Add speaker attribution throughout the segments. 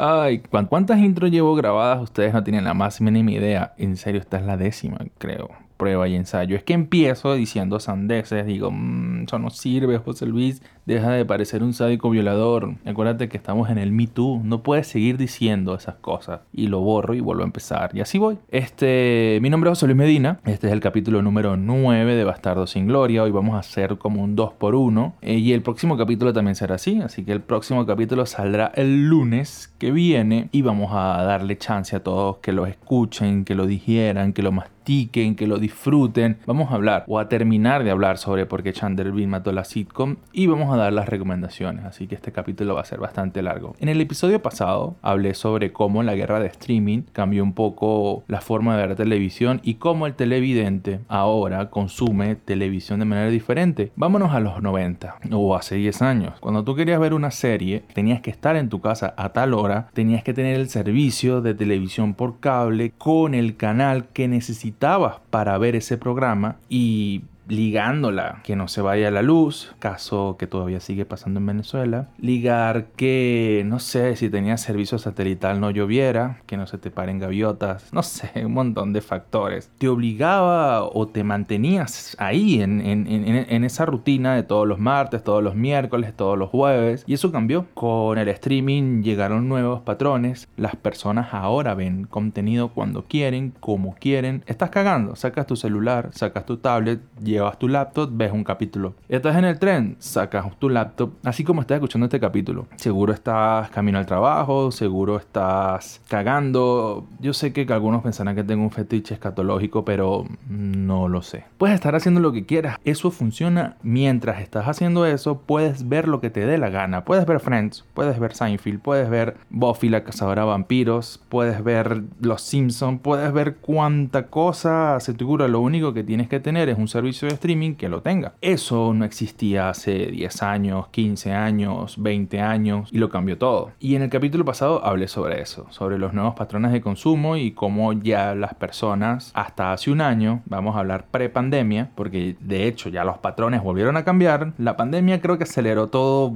Speaker 1: Ay, ¿cuántas intros llevo grabadas? Ustedes no tienen la más mínima idea. En serio, esta es la décima, creo prueba y ensayo. Es que empiezo diciendo sandeces, digo, mmm, eso no sirve, José Luis, deja de parecer un sádico violador. Acuérdate que estamos en el Me Too, no puedes seguir diciendo esas cosas. Y lo borro y vuelvo a empezar. Y así voy. Este, mi nombre es José Luis Medina, este es el capítulo número 9 de Bastardo sin Gloria. Hoy vamos a hacer como un 2 por 1 eh, y el próximo capítulo también será así, así que el próximo capítulo saldrá el lunes que viene y vamos a darle chance a todos que lo escuchen, que lo digieran, que lo más que lo disfruten. Vamos a hablar o a terminar de hablar sobre por qué Chandler Bing mató la sitcom y vamos a dar las recomendaciones, así que este capítulo va a ser bastante largo. En el episodio pasado hablé sobre cómo la guerra de streaming cambió un poco la forma de ver televisión y cómo el televidente ahora consume televisión de manera diferente. Vámonos a los 90 o hace 10 años. Cuando tú querías ver una serie, tenías que estar en tu casa a tal hora, tenías que tener el servicio de televisión por cable con el canal que necesitabas para ver ese programa y ligándola, que no se vaya la luz, caso que todavía sigue pasando en Venezuela, ligar que, no sé, si tenía servicio satelital no lloviera, que no se te paren gaviotas, no sé, un montón de factores. Te obligaba o te mantenías ahí en, en, esa rutina de todos los martes, todos los miércoles, todos los jueves, y eso cambió. Con el streaming llegaron nuevos patrones, las personas ahora ven contenido cuando quieren, como quieren, estás cagando, sacas tu celular, sacas tu tablet, llevas tu laptop, ves un capítulo. Estás en el tren, sacas tu laptop, así como estás escuchando este capítulo. Seguro estás camino al trabajo, seguro estás cagando. Yo sé que algunos pensarán que tengo un fetiche escatológico, pero no lo sé. Puedes estar haciendo lo que quieras. Eso funciona mientras estás haciendo eso. Puedes ver lo que te dé la gana. Puedes ver Friends, puedes ver Seinfeld, puedes ver Buffy la cazadora de vampiros, puedes ver Los Simpsons, puedes ver cuánta cosa se te ocurra. Lo único que tienes que tener es un servicio streaming que lo tenga. Eso no existía hace 10 años, 15 años, 20 años y lo cambió todo. Y en el capítulo pasado hablé sobre eso, sobre los nuevos patrones de consumo y cómo ya las personas hasta hace un año, vamos a hablar pre-pandemia, porque de hecho ya los patrones volvieron a cambiar, la pandemia creo que aceleró todo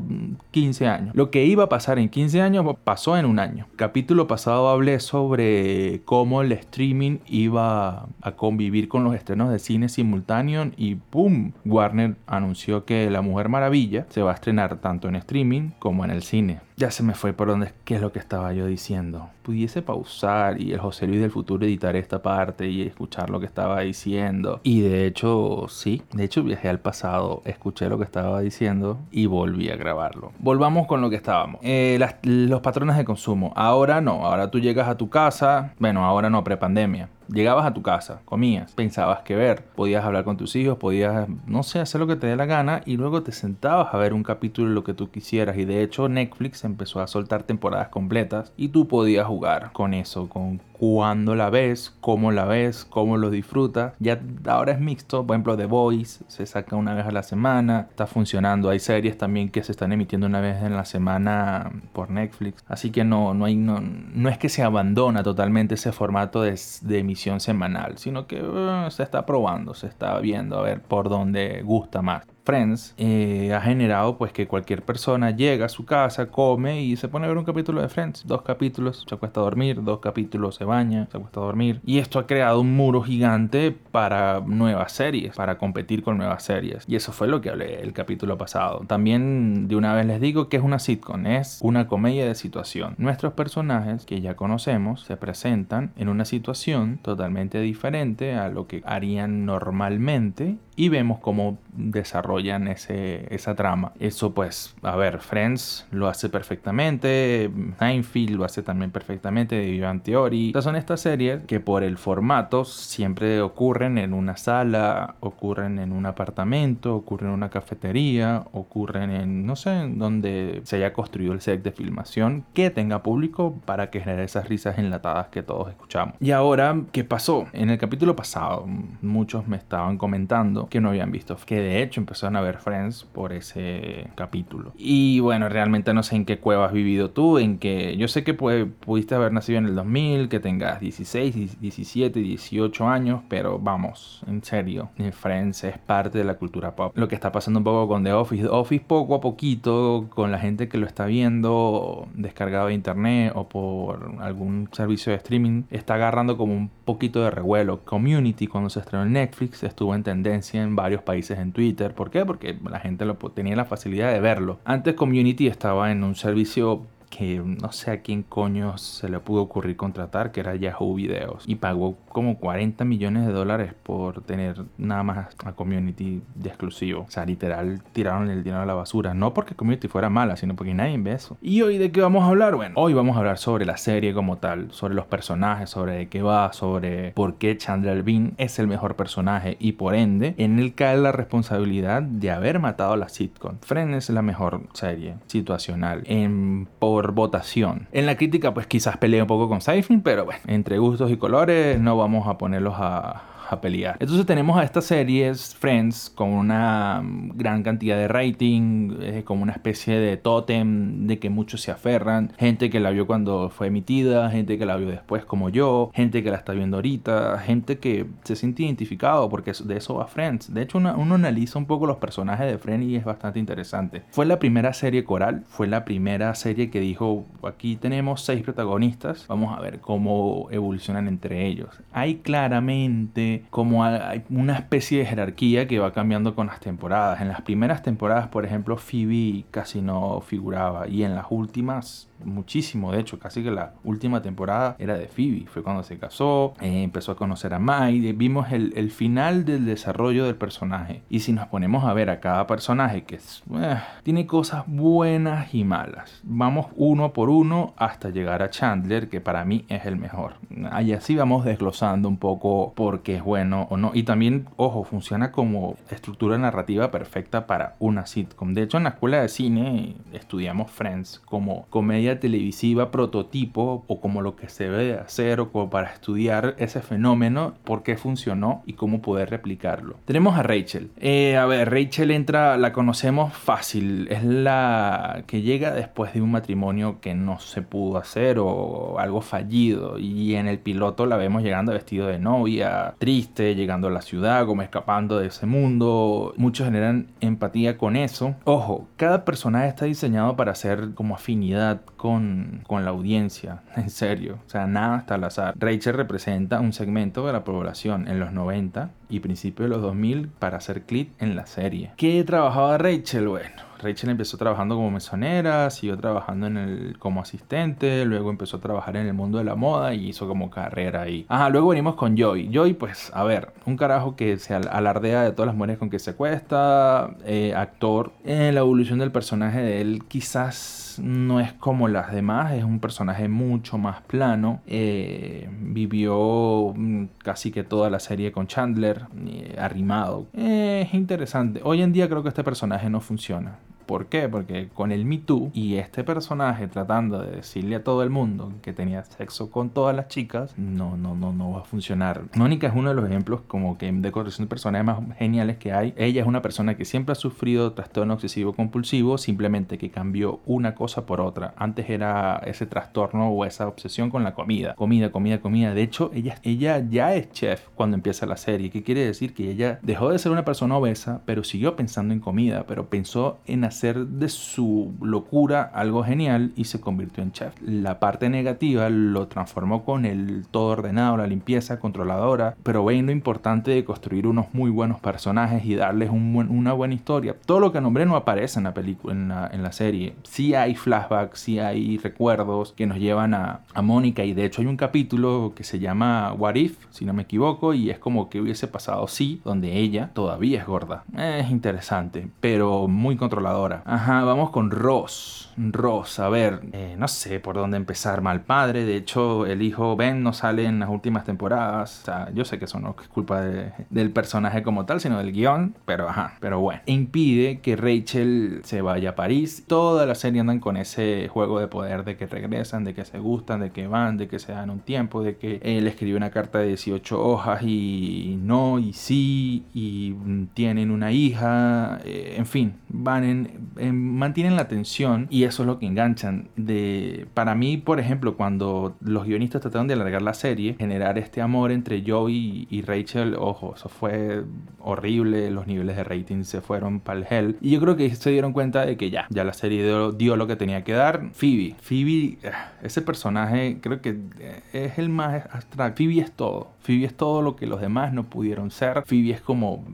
Speaker 1: 15 años. Lo que iba a pasar en 15 años pasó en un año. Capítulo pasado hablé sobre cómo el streaming iba a convivir con los estrenos de cine simultáneo y ¡pum! Warner anunció que La Mujer Maravilla se va a estrenar tanto en streaming como en el cine. Ya se me fue por donde, qué es lo que estaba yo diciendo. Pudiese pausar y el José Luis del futuro editar esta parte y escuchar lo que estaba diciendo. Y de hecho, sí, de hecho viajé al pasado, escuché lo que estaba diciendo y volví a grabarlo. Volvamos con lo que estábamos. Eh, los patrones de consumo. Ahora no, ahora tú llegas a tu casa, bueno, ahora no, prepandemia Llegabas a tu casa, comías, pensabas que ver, podías hablar con tus hijos, podías, no sé, hacer lo que te dé la gana y luego te sentabas a ver un capítulo de lo que tú quisieras. Y de hecho Netflix empezó a soltar temporadas completas y tú podías jugar con eso, con cuándo la ves, cómo la ves, cómo lo disfrutas. Ya ahora es mixto, por ejemplo The Voice se saca una vez a la semana, está funcionando. Hay series también que se están emitiendo una vez en la semana por Netflix. Así que no, no, hay, no, no es que se abandona totalmente ese formato de, de semanal, sino que uh, se está probando, se está viendo a ver por dónde gusta más. Friends eh, ha generado pues que cualquier persona llega a su casa, come y se pone a ver un capítulo de Friends. Dos capítulos, se acuesta a dormir, dos capítulos se baña, se acuesta a dormir. Y esto ha creado un muro gigante para nuevas series, para competir con nuevas series. Y eso fue lo que hablé el capítulo pasado. También de una vez les digo que es una sitcom, es una comedia de situación. Nuestros personajes que ya conocemos se presentan en una situación totalmente diferente a lo que harían normalmente y vemos cómo desarrollan ese, esa trama. Eso pues, a ver, Friends lo hace perfectamente, Seinfeld lo hace también perfectamente, de Ivan Theory. Estas son estas series que por el formato siempre ocurren en una sala, ocurren en un apartamento, ocurren en una cafetería, ocurren en, no sé, donde se haya construido el set de filmación que tenga público para que genere esas risas enlatadas que todos escuchamos. Y ahora, ¿qué pasó? En el capítulo pasado, muchos me estaban comentando que no habían visto, que de hecho empezaron a ver Friends por ese capítulo. Y bueno, realmente no sé en qué cueva has vivido tú, en que yo sé que pudiste haber nacido en el 2000, que tengas 16, 17, 18 años, pero vamos, en serio, Friends es parte de la cultura pop. Lo que está pasando un poco con The Office, The Office poco a poquito, con la gente que lo está viendo descargado de internet o por algún servicio de streaming, está agarrando como un poquito de revuelo. Community, cuando se estrenó en Netflix, estuvo en tendencia en varios países en Twitter. ¿Por qué? Porque la gente tenía la facilidad de verlo. Antes Community estaba en un servicio que no sé a quién coño se le pudo ocurrir contratar, que era Yahoo Videos, y pagó como 40 millones de dólares por tener nada más a Community de exclusivo. O sea, literal tiraron el dinero a la basura, no porque Community fuera mala, sino porque nadie ve eso. ¿Y hoy de qué vamos a hablar? Bueno, hoy vamos a hablar sobre la serie como tal, sobre los personajes, sobre de qué va, sobre por qué Chandler Bean es el mejor personaje y por ende en él cae la responsabilidad de haber matado a la sitcom. Friends es la mejor serie situacional en por votación. En la crítica, pues quizás pelea un poco con Seinfeld, pero bueno, entre gustos y colores no vamos a ponerlos a, pelear. Entonces tenemos a estas series Friends con una gran cantidad de rating, eh, como una especie de tótem de que muchos se aferran, gente que la vio cuando fue emitida, gente que la vio después como yo, gente que la está viendo ahorita, gente que se siente identificado porque de eso va Friends. De hecho uno analiza un poco los personajes de Friends y es bastante interesante. Fue la primera serie coral, fue la primera serie que dijo aquí tenemos seis protagonistas, vamos a ver cómo evolucionan entre ellos. Hay claramente como hay una especie de jerarquía que va cambiando con las temporadas. En las primeras temporadas, por ejemplo, Phoebe casi no figuraba y en las últimas muchísimo, de hecho, casi que la última temporada era de Phoebe, fue cuando se casó, eh, empezó a conocer a Mike, vimos el, el, final del desarrollo del personaje. Y si nos ponemos a ver a cada personaje, que es, eh, tiene cosas buenas y malas, vamos uno por uno hasta llegar a Chandler, que para mí es el mejor. Ahí así vamos desglosando un poco por qué es bueno o no. Y también, ojo, funciona como estructura narrativa perfecta para una sitcom. De hecho, en la escuela de cine estudiamos Friends como comedia televisiva prototipo o como lo que se debe hacer o como para estudiar ese fenómeno, por qué funcionó y cómo poder replicarlo. Tenemos a Rachel. Eh, a ver, Rachel entra, la conocemos fácil, es la que llega después de un matrimonio que no se pudo hacer o algo fallido y en el piloto la vemos llegando vestido de novia, triste, llegando a la ciudad, como escapando de ese mundo. Muchos generan empatía con eso. Ojo, cada personaje está diseñado para hacer como afinidad con, la audiencia, en serio. O sea, nada hasta al azar. Rachel representa un segmento de la población en los 90 y principios de los 2000 para hacer clip en la serie. ¿Qué trabajaba Rachel? Bueno Rachel empezó trabajando como mesonera, siguió trabajando en el, como asistente, luego empezó a trabajar en el mundo de la moda y hizo como carrera ahí. Ajá, luego venimos con Joy. Joy, pues, a ver, un carajo que se alardea de todas las mujeres con que se cuesta, eh, actor. En la evolución del personaje de él quizás no es como las demás, es un personaje mucho más plano. Eh, vivió mm, casi que toda la serie con Chandler, eh, arrimado. es interesante. Hoy en día creo que este personaje no funciona. ¿Por qué? Porque con el Me Too y este personaje tratando de decirle a todo el mundo que tenía sexo con todas las chicas, no, no, no, no va a funcionar. Mónica es uno de los ejemplos como que de corrección de personajes más geniales que hay. Ella es una persona que siempre ha sufrido trastorno obsesivo compulsivo, simplemente que cambió una cosa por otra. Antes era ese trastorno o esa obsesión con la comida. Comida, comida, comida. De hecho, ella, ella ya es chef cuando empieza la serie. ¿Qué quiere decir? Que ella dejó de ser una persona obesa, pero siguió pensando en comida, pero pensó en hacer de su locura algo genial y se convirtió en chef. La parte negativa lo transformó con el todo ordenado, la limpieza controladora, pero ven lo importante de construir unos muy buenos personajes y darles una buena historia. Todo lo que nombré no aparece en la película, en la, serie. Sí hay flashbacks, sí hay recuerdos que nos llevan a, a Mónica y de hecho hay un capítulo que se llama What If, si no me equivoco, y es como que hubiese pasado sí, donde ella todavía es gorda. Es interesante, pero muy controlador ahora. Ajá, vamos con Ross. Ross, a ver, eh, no sé por dónde empezar. Mal padre, de hecho, el hijo Ben no sale en las últimas temporadas. O sea, yo sé que eso no es culpa del personaje como tal, sino del guion, pero ajá, pero bueno. Impide que Rachel se vaya a París. Toda la serie andan con ese juego de poder de que regresan, de que se gustan, de que van, de que se dan un tiempo, de que él escribe una carta de 18 hojas y no, y sí, y tienen una hija, eh, en fin, van en, mantienen la tensión y eso es lo que enganchan. De, para mí, por ejemplo, cuando los guionistas trataron de alargar la serie, generar este amor entre Joey y, Rachel, ojo, eso fue horrible, los niveles de rating se fueron para el hell. Y yo creo que se dieron cuenta de que ya, ya la serie dio, lo que tenía que dar. Phoebe, Phoebe, eh, ese personaje creo que eh, es el más abstracto. Phoebe es todo. Phoebe es todo lo que los demás no pudieron ser. Phoebe es como,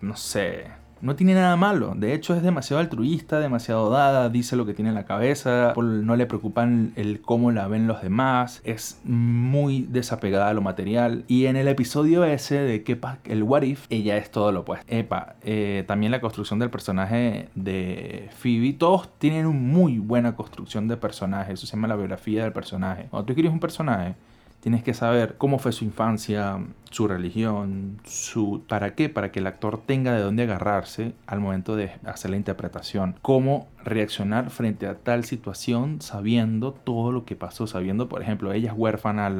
Speaker 1: no sé, no tiene nada malo. De hecho, es demasiado altruista, demasiado dada, dice lo que tiene en la cabeza, no le preocupan el cómo la ven los demás, es muy desapegada a lo material. Y en el episodio ese de Kepa, el What If, ella es todo lo opuesto. Epa, eh, también la construcción del personaje de Phoebe, todos tienen una muy buena construcción de personaje. Eso se llama la biografía del personaje. Cuando tú quieres un personaje, Tienes que saber cómo fue su infancia, su religión, su para qué, para que el actor tenga de dónde agarrarse al momento de hacer la interpretación, cómo reaccionar frente a tal situación sabiendo todo lo que pasó, sabiendo, por ejemplo, ella es huérfana,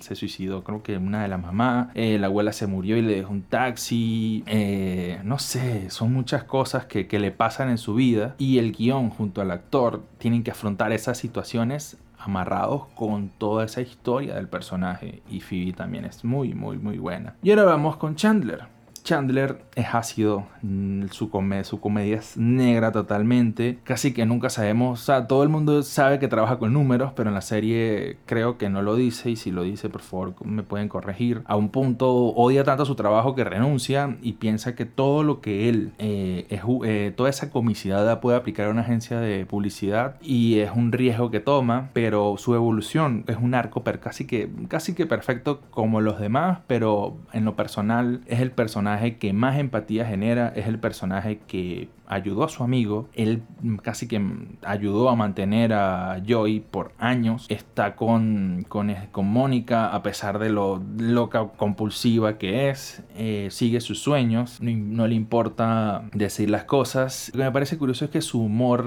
Speaker 1: se suicidó, creo que una de las mamás, eh, la abuela se murió y le dejó un taxi, eh, no sé, son muchas cosas que, que le pasan en su vida y el guion junto al actor tienen que afrontar esas situaciones amarrados con toda esa historia del personaje y Phoebe también es muy muy muy buena. Y ahora vamos con Chandler. Chandler es ácido, mm, su, su comedia es negra totalmente, casi que nunca sabemos, o sea, todo el mundo sabe que trabaja con números, pero en la serie creo que no lo dice y si lo dice, por favor, me pueden corregir. A un punto odia tanto su trabajo que renuncia y piensa que todo lo que él, eh, es, eh, toda esa comicidad la puede aplicar a una agencia de publicidad y es un riesgo que toma, pero su evolución es un arco per casi que, casi que perfecto como los demás, pero en lo personal es el personaje que más empatía genera, es el personaje que ayudó a su amigo, él casi que ayudó a mantener a Joy por años, está con, con, con Mónica a pesar de lo loca compulsiva que es, eh, sigue sus sueños, no, le importa decir las cosas. Lo que me parece curioso es que su humor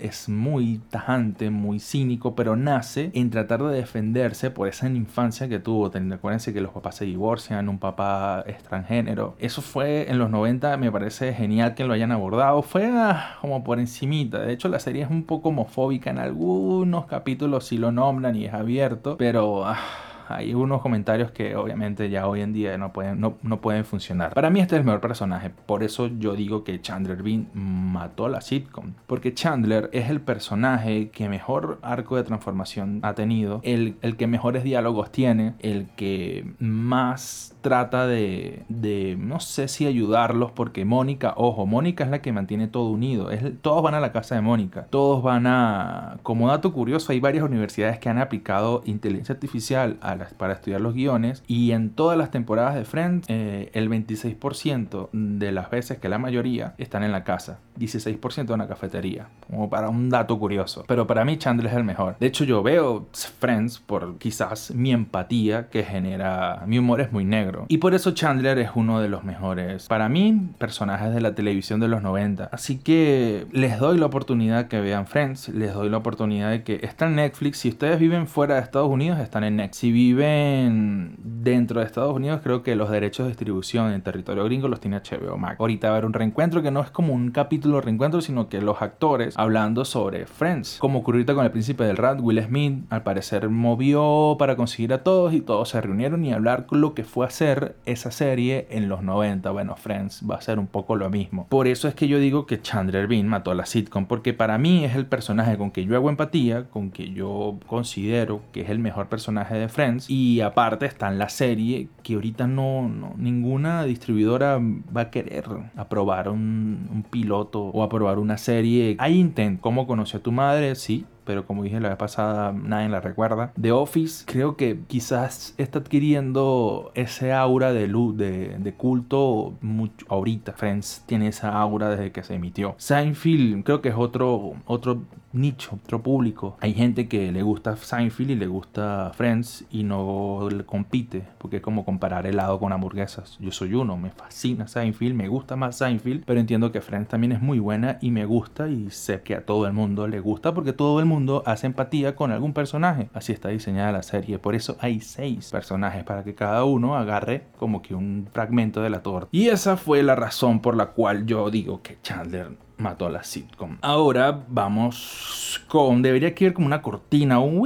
Speaker 1: es muy tajante, muy cínico, pero nace en tratar de defenderse por esa infancia que tuvo. Acuérdense que los papás se divorcian, un papá extranjero. Eso fue en los 90, me parece genial que lo hayan abordado ah, como por encimita. De hecho, la serie es un poco homofóbica en algunos capítulos si lo nombran y es abierto, pero... Ah, hay unos comentarios que obviamente ya hoy en día no pueden, no, no, pueden funcionar. Para mí este es el mejor personaje, por eso yo digo que Chandler Bean mató la sitcom, porque Chandler es el personaje que mejor arco de transformación ha tenido, el, el que mejores diálogos tiene, el que más trata de, de, no sé si ayudarlos, porque Mónica, ojo, Mónica es la que mantiene todo unido, es, todos van a la casa de Mónica, todos van a, como dato curioso, hay varias universidades que han aplicado inteligencia artificial a para estudiar los guiones y en todas las temporadas de Friends eh, el 26% de las veces que la mayoría están en la casa, 16% en la cafetería, como para un dato curioso. Pero para mí Chandler es el mejor. De hecho yo veo Friends por quizás mi empatía que genera, mi humor es muy negro y por eso Chandler es uno de los mejores para mí personajes de la televisión de los 90. Así que les doy la oportunidad que vean Friends, les doy la oportunidad de que está en Netflix. Si ustedes viven fuera de Estados Unidos están en Netflix. Si viven dentro de Estados Unidos, creo que los derechos de distribución en territorio gringo los tiene HBO Max. Ahorita va a haber un reencuentro que no es como un capítulo de reencuentro, sino que los actores hablando sobre Friends. Como ocurrió con el príncipe del rap, Will Smith, al parecer movió para conseguir a todos y todos se reunieron y hablar lo que fue hacer esa serie en los 90. Bueno, Friends va a ser un poco lo mismo. Por eso es que yo digo que Chandler Bean mató a la sitcom, porque para mí es el personaje con que yo hago empatía, con que yo considero que es el mejor personaje de Friends y aparte está en la serie que ahorita no, ninguna distribuidora va a querer aprobar un, piloto o aprobar una serie. Hay intent. ¿Cómo conoció a tu madre? Sí, pero como dije la vez pasada, nadie la recuerda. The Office creo que quizás está adquiriendo ese aura de luz, de, de culto mucho ahorita. Friends tiene esa aura desde que se emitió. Seinfeld creo que es otro, otro nicho, otro público. Hay gente que le gusta Seinfeld y le gusta Friends y no le compite, porque es como comparar helado con hamburguesas. Yo soy uno, me fascina Seinfeld, me gusta más Seinfeld, pero entiendo que Friends también es muy buena y me gusta y sé que a todo el mundo le gusta porque todo el mundo hace empatía con algún personaje. Así está diseñada la serie, por eso hay seis personajes para que cada uno agarre como que un fragmento de la torta. Y esa fue la razón por la cual yo digo que Chandler mató a la sitcom. Ahora vamos con. Debería que como una cortina, un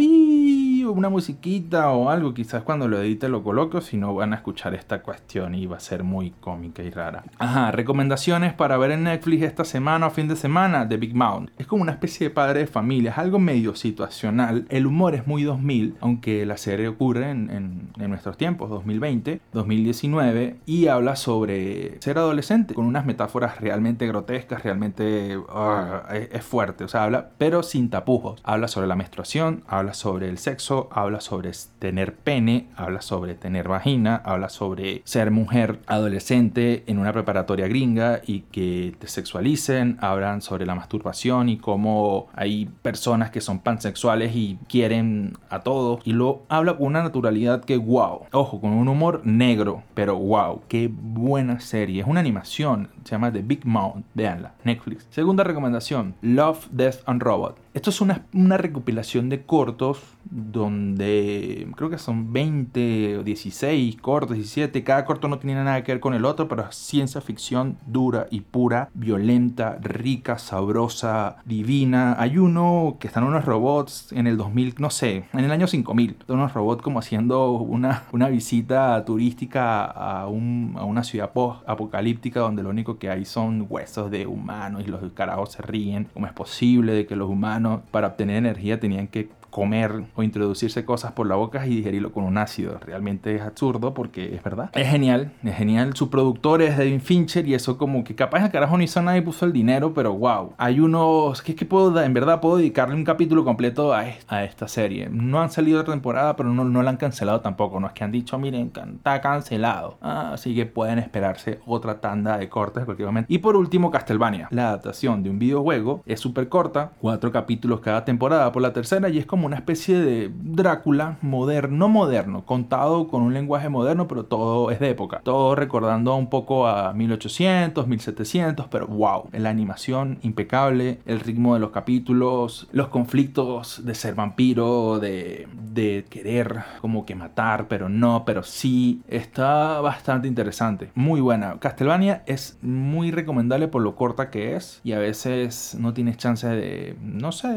Speaker 1: una musiquita o algo. Quizás cuando lo edite lo coloco, si no van a escuchar esta cuestión y va a ser muy cómica y rara. Ajá, recomendaciones para ver en Netflix esta semana o fin de semana de Big Mouth. Es como una especie de padre de familia, es algo medio situacional. El humor es muy 2000, aunque la serie ocurre en, en, nuestros tiempos, 2020, 2019, y habla sobre ser adolescente con unas metáforas realmente grotescas, realmente ah, es, fuerte, o sea, habla, pero sin tapujos. Habla sobre la menstruación, habla sobre el sexo, habla sobre tener pene, habla sobre tener vagina, habla sobre ser mujer adolescente en una preparatoria gringa y que te sexualicen, hablan sobre la masturbación y cómo hay personas que son pansexuales y quieren a todos y lo habla con una naturalidad que wow, ojo, con un humor negro, pero wow, qué buena serie, es una animación, se llama The Big Mouth, veanla, Netflix. Segunda recomendación, Love, Death and Robot. Esto es una, una recopilación de cortos donde creo que son 20 o 16 cortos, 17. Cada corto no tiene nada que ver con el otro, pero es ciencia ficción dura y pura, violenta, rica, sabrosa, divina. Hay uno que están unos robots en el 2000, no sé, en el año 5000. Unos robots como haciendo una, una visita turística a, un, a una ciudad post-apocalíptica donde lo único que hay son huesos de humanos y los carajos se ríen. ¿Cómo es posible de que los humanos para obtener energía tenían que comer o introducirse cosas por la boca y digerirlo con un ácido. Realmente es absurdo porque es verdad. Es genial, es genial. Su productor es David Fincher y eso como que capaz el carajo ni hizo nada y puso el dinero, pero wow. Hay unos que es que puedo, en verdad puedo dedicarle un capítulo completo a, a esta serie. No han salido otra temporada, pero no, no la han cancelado tampoco. No es que han dicho, miren, está cancelado. Ah, así que pueden esperarse otra tanda de cortes cualquier momento. Y por último, Castlevania. La adaptación de un videojuego es súper corta, cuatro capítulos cada temporada. Por la tercera y es como una especie de Drácula moderno, moderno, contado con un lenguaje moderno, pero todo es de época. Todo recordando un poco a 1800, 1700, pero wow, la animación impecable, el ritmo de los capítulos, los conflictos de ser vampiro, de, de querer como que matar, pero no, pero sí, está bastante interesante, muy buena. Castlevania es muy recomendable por lo corta que es y a veces no tienes chance de, no sé,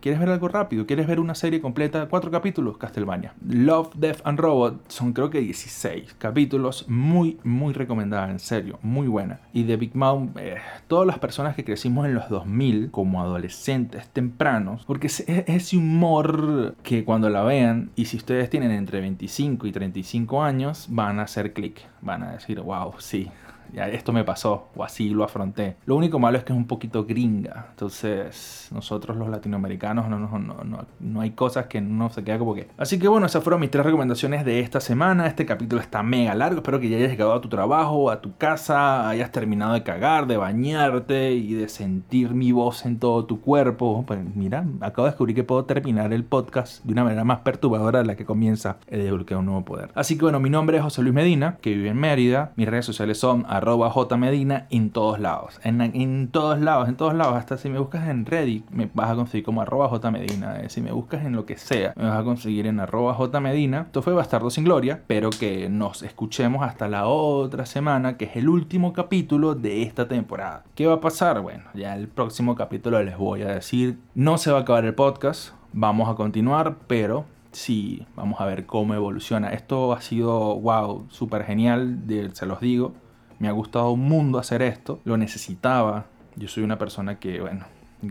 Speaker 1: quieres ver algo rápido, quieres ver una serie completa, cuatro capítulos, Castlevania. Love, Death and Robot son creo que 16 capítulos, muy, muy recomendada, en serio, muy buena. Y de Big Mouth, eh, todas las personas que crecimos en los 2000 como adolescentes tempranos, porque es ese humor que cuando la vean, y si ustedes tienen entre 25 y 35 años, van a hacer clic, van a decir, wow, sí, ya esto me pasó o así lo afronté. Lo único malo es que es un poquito gringa. Entonces, nosotros los latinoamericanos no, no, no, no hay cosas que no se queda como que. Así que bueno, esas fueron mis tres recomendaciones de esta semana. Este capítulo está mega largo. Espero que ya hayas llegado a tu trabajo, a tu casa, hayas terminado de cagar, de bañarte y de sentir mi voz en todo tu cuerpo. Pues mira, acabo de descubrir que puedo terminar el podcast de una manera más perturbadora de la que comienza el desbloqueo un nuevo poder. Así que bueno, mi nombre es José Luis Medina, que vive en Mérida. Mis redes sociales son arroba jmedina en todos lados. En, todos lados, en todos lados. Hasta si me buscas en Reddit, me vas a conseguir como arroba jmedina. Eh, si me buscas en lo que sea, me vas a conseguir en arroba jmedina. Esto fue Bastardo sin Gloria. Espero que nos escuchemos hasta la otra semana, que es el último capítulo de esta temporada. ¿Qué va a pasar? Bueno, ya el próximo capítulo les voy a decir. No se va a acabar el podcast. Vamos a continuar, pero sí, vamos a ver cómo evoluciona. Esto ha sido, wow, súper genial, se los digo. Me ha gustado un mundo hacer esto, lo necesitaba. Yo soy una persona que, bueno,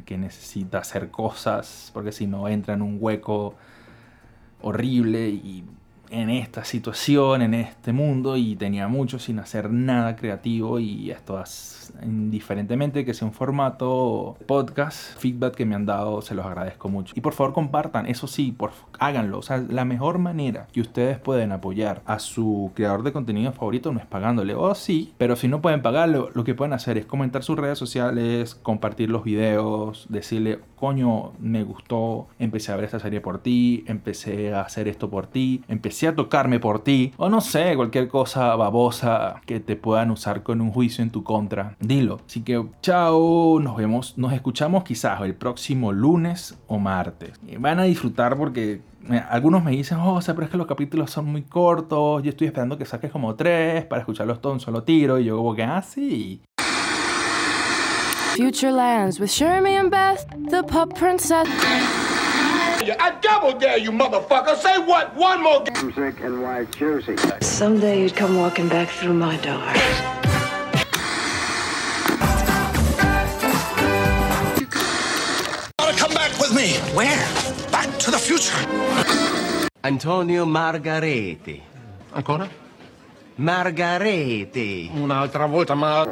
Speaker 1: que necesita hacer cosas porque si no entra en un hueco horrible y en esta situación, en este mundo y tenía mucho sin hacer nada creativo y esto indiferentemente que sea un formato podcast, feedback que me han dado se los agradezco mucho. Y por favor compartan, eso sí, por, háganlo. O sea, la mejor manera que ustedes pueden apoyar a su creador de contenido favorito no es pagándole, o oh, sí, pero si no pueden pagarlo, lo que pueden hacer es comentar sus redes sociales, compartir los videos, decirle, coño, me gustó, empecé a ver esta serie por ti, empecé a hacer esto por ti, empecé tocarme por ti, o no sé, cualquier cosa babosa que te puedan usar con un juicio en tu contra, dilo. Así que chao, nos vemos, nos escuchamos quizás el próximo lunes o martes. Van a disfrutar porque algunos me dicen, oh, o sea, pero es que los capítulos son muy cortos, yo estoy esperando que saques como tres para escucharlos todos un solo tiro, y yo como que, ah, sí. Future Lands with Shermie and Beth, the Pup Princess. I double dare you, motherfucker. Say what? One more. Music and white jersey. Someday you'd come walking back through my door. Come back with me. Where? Back to the future. Antonio Margareti. Ancora? Margareti. Un'altra volta, ma...